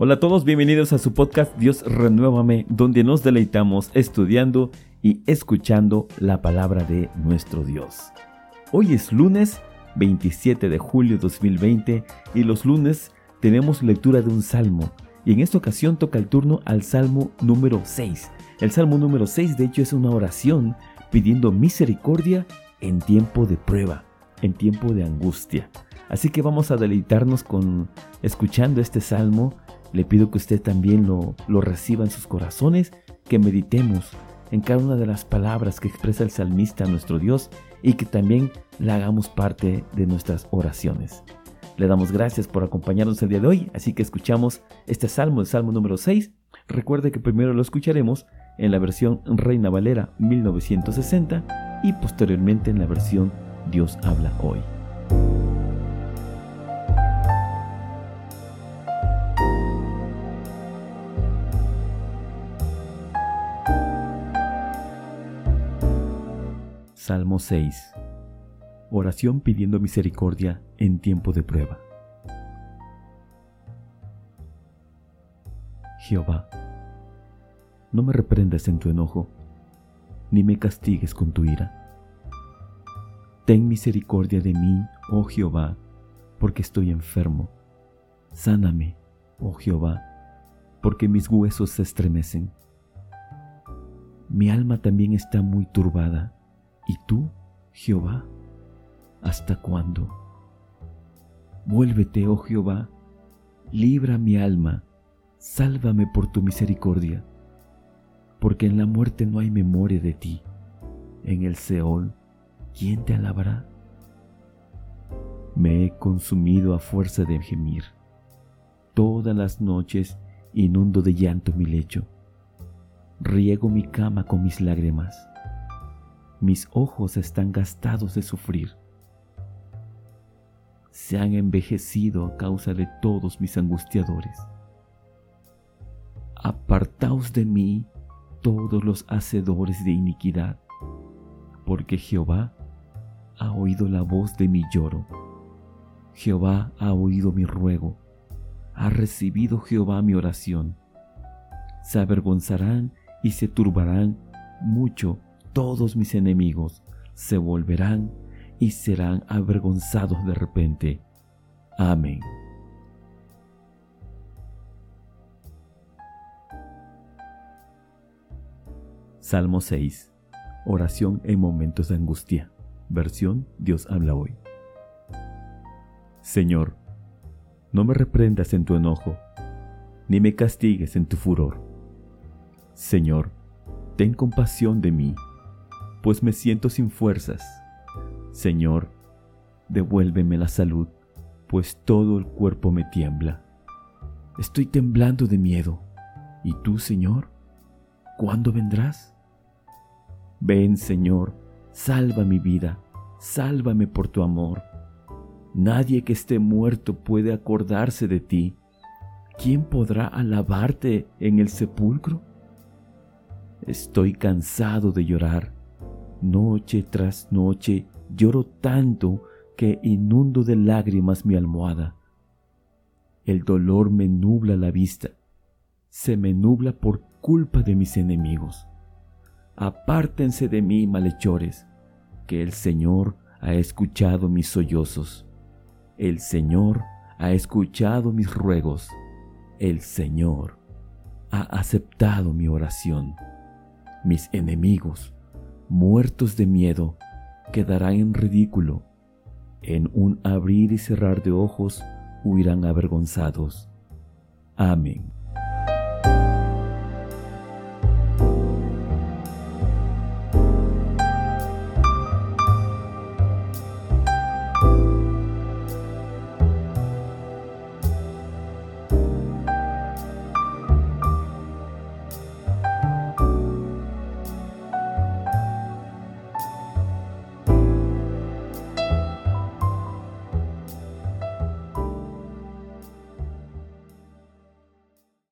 Hola a todos, bienvenidos a su podcast Dios Renuévame, donde nos deleitamos estudiando y escuchando la palabra de nuestro Dios. Hoy es lunes 27 de julio 2020 y los lunes tenemos lectura de un salmo y en esta ocasión toca el turno al salmo número 6. El salmo número 6 de hecho es una oración pidiendo misericordia en tiempo de prueba, en tiempo de angustia. Así que vamos a deleitarnos con escuchando este salmo le pido que usted también lo, lo reciba en sus corazones, que meditemos en cada una de las palabras que expresa el salmista a nuestro Dios y que también la hagamos parte de nuestras oraciones. Le damos gracias por acompañarnos el día de hoy, así que escuchamos este salmo, el salmo número 6. Recuerde que primero lo escucharemos en la versión Reina Valera 1960 y posteriormente en la versión Dios habla hoy. Salmo 6. Oración pidiendo misericordia en tiempo de prueba. Jehová, no me reprendas en tu enojo, ni me castigues con tu ira. Ten misericordia de mí, oh Jehová, porque estoy enfermo. Sáname, oh Jehová, porque mis huesos se estremecen. Mi alma también está muy turbada ¿Y tú, Jehová, hasta cuándo? Vuélvete, oh Jehová, libra mi alma, sálvame por tu misericordia, porque en la muerte no hay memoria de ti. En el Seol, ¿quién te alabará? Me he consumido a fuerza de gemir. Todas las noches inundo de llanto mi lecho. Riego mi cama con mis lágrimas mis ojos están gastados de sufrir. Se han envejecido a causa de todos mis angustiadores. Apartaos de mí todos los hacedores de iniquidad, porque Jehová ha oído la voz de mi lloro. Jehová ha oído mi ruego. Ha recibido Jehová mi oración. Se avergonzarán y se turbarán mucho todos mis enemigos se volverán y serán avergonzados de repente. Amén. Salmo 6. Oración en momentos de angustia. Versión Dios habla hoy. Señor, no me reprendas en tu enojo, ni me castigues en tu furor. Señor, ten compasión de mí pues me siento sin fuerzas. Señor, devuélveme la salud, pues todo el cuerpo me tiembla. Estoy temblando de miedo. ¿Y tú, Señor? ¿Cuándo vendrás? Ven, Señor, salva mi vida, sálvame por tu amor. Nadie que esté muerto puede acordarse de ti. ¿Quién podrá alabarte en el sepulcro? Estoy cansado de llorar Noche tras noche lloro tanto que inundo de lágrimas mi almohada. El dolor me nubla la vista, se me nubla por culpa de mis enemigos. Apártense de mí, malhechores, que el Señor ha escuchado mis sollozos. El Señor ha escuchado mis ruegos. El Señor ha aceptado mi oración. Mis enemigos muertos de miedo, quedarán en ridículo. En un abrir y cerrar de ojos huirán avergonzados. Amén.